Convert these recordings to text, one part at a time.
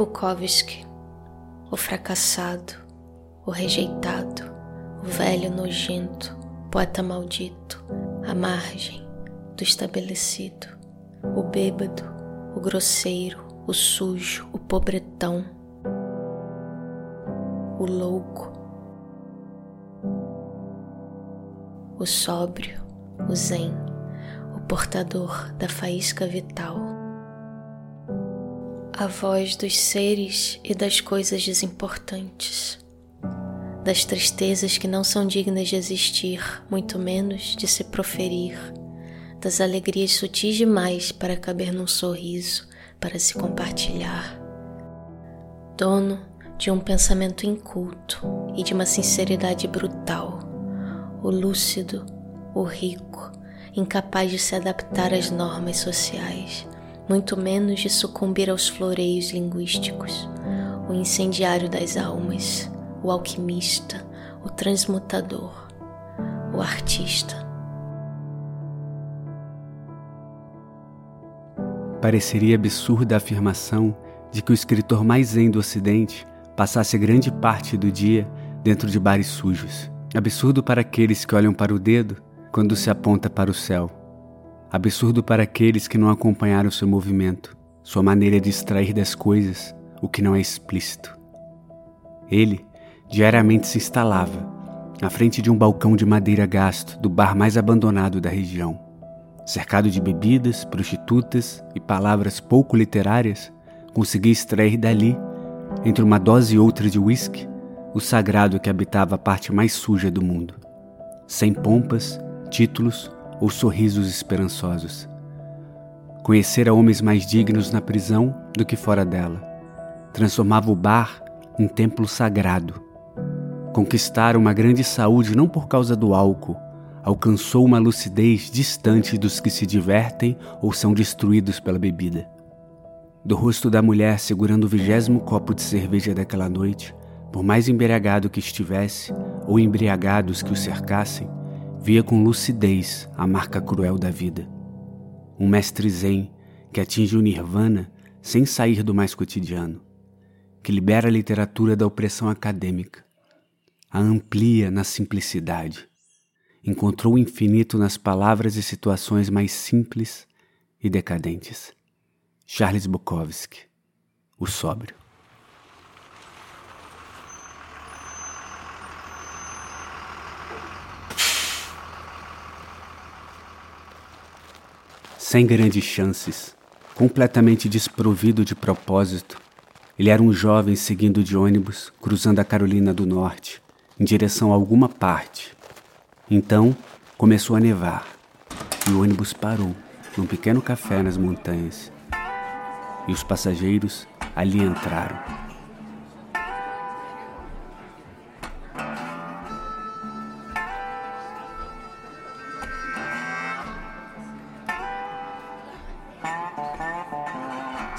Bukowski, o fracassado, o rejeitado, o velho nojento, poeta maldito, a margem do estabelecido, o bêbado, o grosseiro, o sujo, o pobretão, o louco, o sóbrio, o zen, o portador da faísca vital, a voz dos seres e das coisas desimportantes das tristezas que não são dignas de existir, muito menos de se proferir, das alegrias sutis demais para caber num sorriso, para se compartilhar. Dono de um pensamento inculto e de uma sinceridade brutal, o lúcido, o rico, incapaz de se adaptar às normas sociais, muito menos de sucumbir aos floreios linguísticos, o incendiário das almas o alquimista, o transmutador, o artista. Pareceria absurda a afirmação de que o escritor mais zen do Ocidente passasse grande parte do dia dentro de bares sujos. Absurdo para aqueles que olham para o dedo quando se aponta para o céu. Absurdo para aqueles que não acompanharam seu movimento, sua maneira de extrair das coisas o que não é explícito. Ele diariamente se instalava à frente de um balcão de madeira gasto do bar mais abandonado da região. Cercado de bebidas, prostitutas e palavras pouco literárias, conseguia extrair dali, entre uma dose e outra de uísque, o sagrado que habitava a parte mais suja do mundo. Sem pompas, títulos ou sorrisos esperançosos. Conhecera homens mais dignos na prisão do que fora dela. Transformava o bar em templo sagrado Conquistar uma grande saúde não por causa do álcool, alcançou uma lucidez distante dos que se divertem ou são destruídos pela bebida. Do rosto da mulher segurando o vigésimo copo de cerveja daquela noite, por mais embriagado que estivesse, ou embriagados que o cercassem, via com lucidez a marca cruel da vida. Um mestre zen que atinge o nirvana sem sair do mais cotidiano, que libera a literatura da opressão acadêmica, a amplia na simplicidade. Encontrou o infinito nas palavras e situações mais simples e decadentes. Charles Bukowski, o sóbrio. Sem grandes chances, completamente desprovido de propósito, ele era um jovem seguindo de ônibus, cruzando a Carolina do Norte, em direção a alguma parte. Então começou a nevar e o ônibus parou num pequeno café nas montanhas. E os passageiros ali entraram.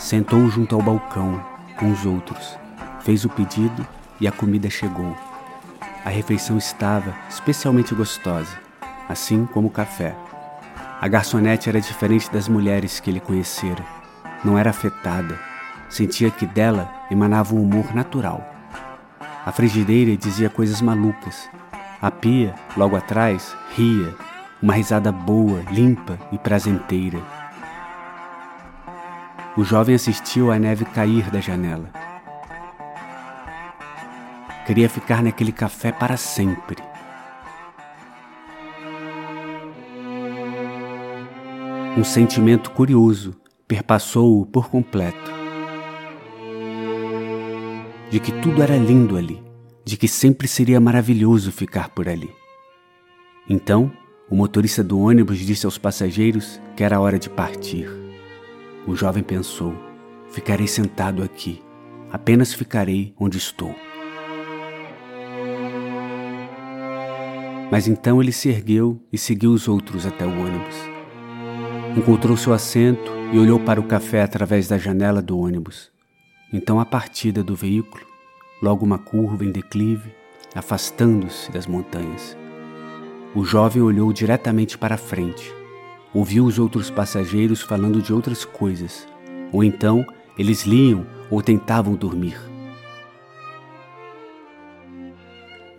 Sentou junto ao balcão com os outros, fez o pedido e a comida chegou. A refeição estava especialmente gostosa, assim como o café. A garçonete era diferente das mulheres que ele conhecera. Não era afetada. Sentia que dela emanava um humor natural. A frigideira dizia coisas malucas. A pia, logo atrás, ria, uma risada boa, limpa e prazenteira. O jovem assistiu a neve cair da janela. Queria ficar naquele café para sempre. Um sentimento curioso perpassou-o por completo. De que tudo era lindo ali, de que sempre seria maravilhoso ficar por ali. Então, o motorista do ônibus disse aos passageiros que era hora de partir. O jovem pensou: ficarei sentado aqui, apenas ficarei onde estou. Mas então ele se ergueu e seguiu os outros até o ônibus. Encontrou seu assento e olhou para o café através da janela do ônibus. Então a partida do veículo, logo uma curva em declive, afastando-se das montanhas. O jovem olhou diretamente para a frente. Ouviu os outros passageiros falando de outras coisas, ou então eles liam ou tentavam dormir.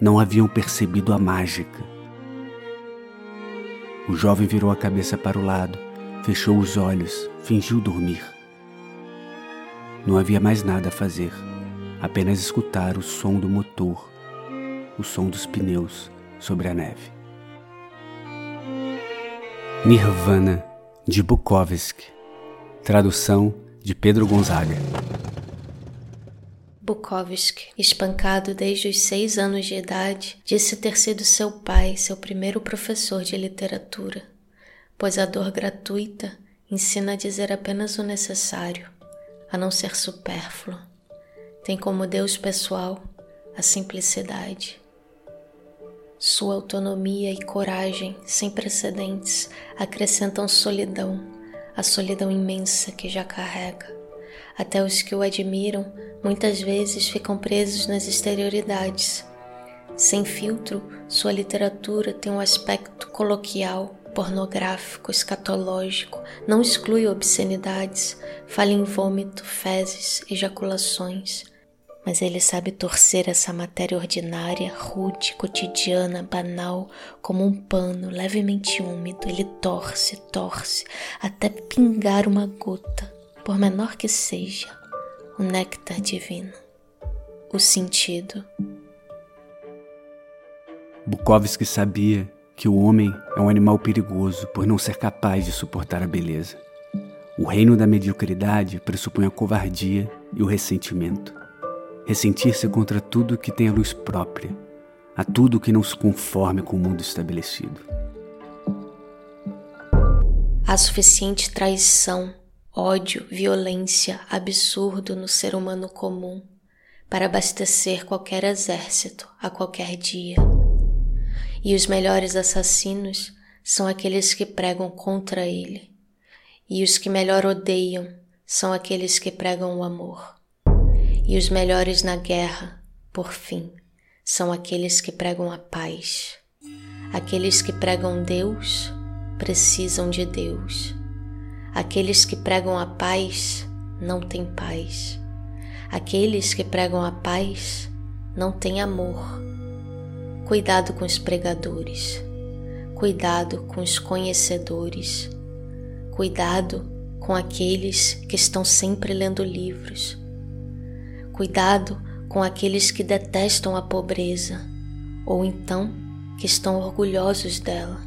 Não haviam percebido a mágica. O jovem virou a cabeça para o lado, fechou os olhos, fingiu dormir. Não havia mais nada a fazer, apenas escutar o som do motor, o som dos pneus sobre a neve. Nirvana, de Bukowski. Tradução de Pedro Gonzaga. Bukowski, espancado desde os seis anos de idade, disse ter sido seu pai seu primeiro professor de literatura, pois a dor gratuita ensina a dizer apenas o necessário, a não ser supérfluo. Tem como Deus pessoal a simplicidade. Sua autonomia e coragem sem precedentes acrescentam solidão, a solidão imensa que já carrega. Até os que o admiram muitas vezes ficam presos nas exterioridades. Sem filtro, sua literatura tem um aspecto coloquial, pornográfico, escatológico, não exclui obscenidades, fala em vômito, fezes, ejaculações mas ele sabe torcer essa matéria ordinária, rude, cotidiana, banal, como um pano levemente úmido. Ele torce, torce, até pingar uma gota, por menor que seja, o néctar divino, o sentido. Bukowski sabia que o homem é um animal perigoso por não ser capaz de suportar a beleza. O reino da mediocridade pressupõe a covardia e o ressentimento ressentir-se contra tudo que tem a luz própria, a tudo que não se conforme com o mundo estabelecido. Há suficiente traição, ódio, violência, absurdo no ser humano comum para abastecer qualquer exército a qualquer dia. E os melhores assassinos são aqueles que pregam contra ele, e os que melhor odeiam são aqueles que pregam o amor. E os melhores na guerra, por fim, são aqueles que pregam a paz. Aqueles que pregam Deus precisam de Deus. Aqueles que pregam a paz não têm paz. Aqueles que pregam a paz não têm amor. Cuidado com os pregadores. Cuidado com os conhecedores. Cuidado com aqueles que estão sempre lendo livros Cuidado com aqueles que detestam a pobreza ou então que estão orgulhosos dela.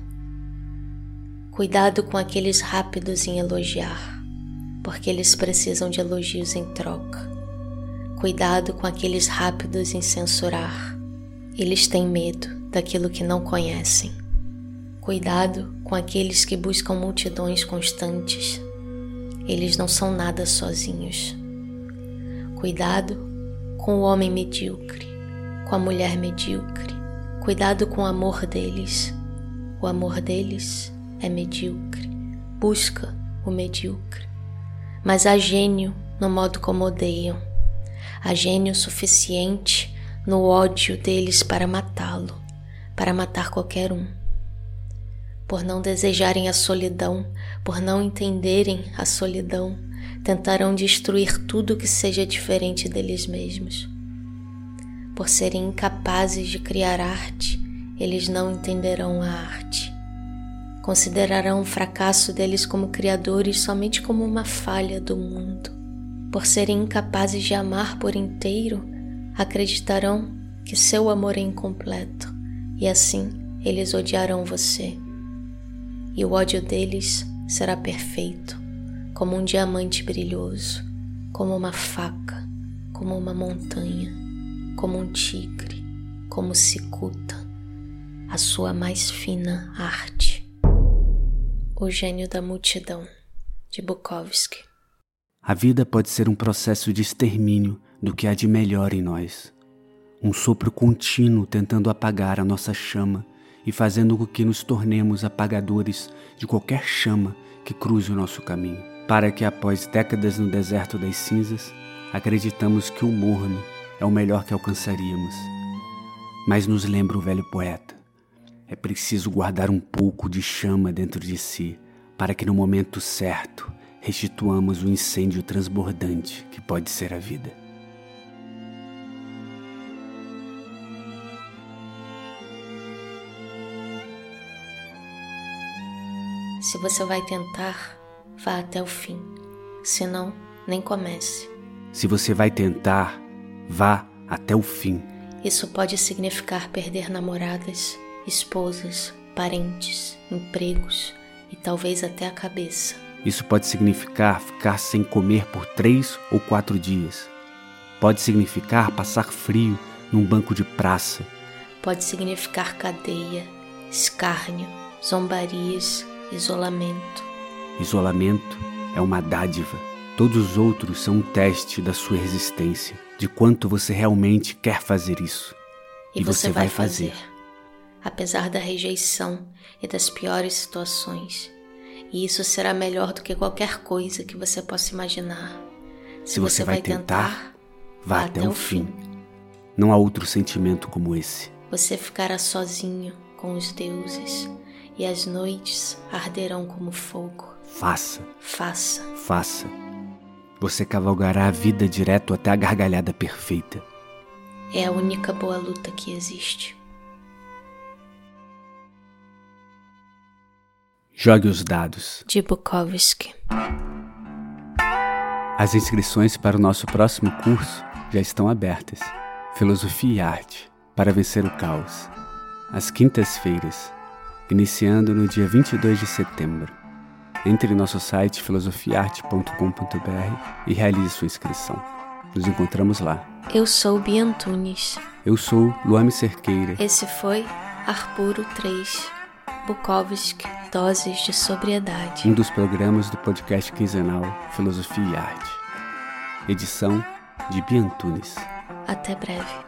Cuidado com aqueles rápidos em elogiar, porque eles precisam de elogios em troca. Cuidado com aqueles rápidos em censurar, eles têm medo daquilo que não conhecem. Cuidado com aqueles que buscam multidões constantes, eles não são nada sozinhos. Cuidado com o homem medíocre, com a mulher medíocre. Cuidado com o amor deles. O amor deles é medíocre. Busca o medíocre. Mas há gênio no modo como odeiam. Há gênio suficiente no ódio deles para matá-lo, para matar qualquer um. Por não desejarem a solidão, por não entenderem a solidão, tentarão destruir tudo que seja diferente deles mesmos. Por serem incapazes de criar arte, eles não entenderão a arte. Considerarão o fracasso deles como criadores somente como uma falha do mundo. Por serem incapazes de amar por inteiro, acreditarão que seu amor é incompleto e assim eles odiarão você. E o ódio deles será perfeito como um diamante brilhoso, como uma faca, como uma montanha, como um tigre, como cicuta, a sua mais fina arte. O gênio da multidão, de Bukowski. A vida pode ser um processo de extermínio do que há de melhor em nós. Um sopro contínuo tentando apagar a nossa chama e fazendo com que nos tornemos apagadores de qualquer chama que cruze o nosso caminho para que após décadas no deserto das cinzas, acreditamos que o morno é o melhor que alcançaríamos. Mas nos lembra o velho poeta: é preciso guardar um pouco de chama dentro de si, para que no momento certo restituamos o incêndio transbordante que pode ser a vida. Se você vai tentar, vá até o fim. Se não, nem comece. Se você vai tentar, vá até o fim. Isso pode significar perder namoradas, esposas, parentes, empregos e talvez até a cabeça. Isso pode significar ficar sem comer por três ou quatro dias. Pode significar passar frio num banco de praça. Pode significar cadeia, escárnio, zombarias, isolamento. Isolamento é uma dádiva. Todos os outros são um teste da sua resistência, de quanto você realmente quer fazer isso. E, e você, você, vai fazer. fazer. Apesar da rejeição e das piores situações. E isso será melhor do que qualquer coisa que você possa imaginar. Se, Se você, vai tentar, vá até, até o fim. Não há outro sentimento como esse. Você ficará sozinho com os deuses e as noites arderão como fogo. Faça. Faça. Faça. Você cavalgará a vida direto até a gargalhada perfeita. É a única boa luta que existe. Jogue os dados. De Bukowski. As inscrições para o nosso próximo curso já estão abertas. Filosofia e Arte para vencer o caos. Às quintas-feiras, iniciando no dia 22 de setembro. Entre em nosso site filosofiarte.com.br e realize sua inscrição. Nos encontramos lá. Eu sou Bia Antunes. Eu sou Luame Cerqueira. Esse foi Arpuro 3, Bukowski, Doses de Sobriedade. Um dos programas do podcast quinzenal Filosofia e Arte. Edição de Bia Antunes. Até breve.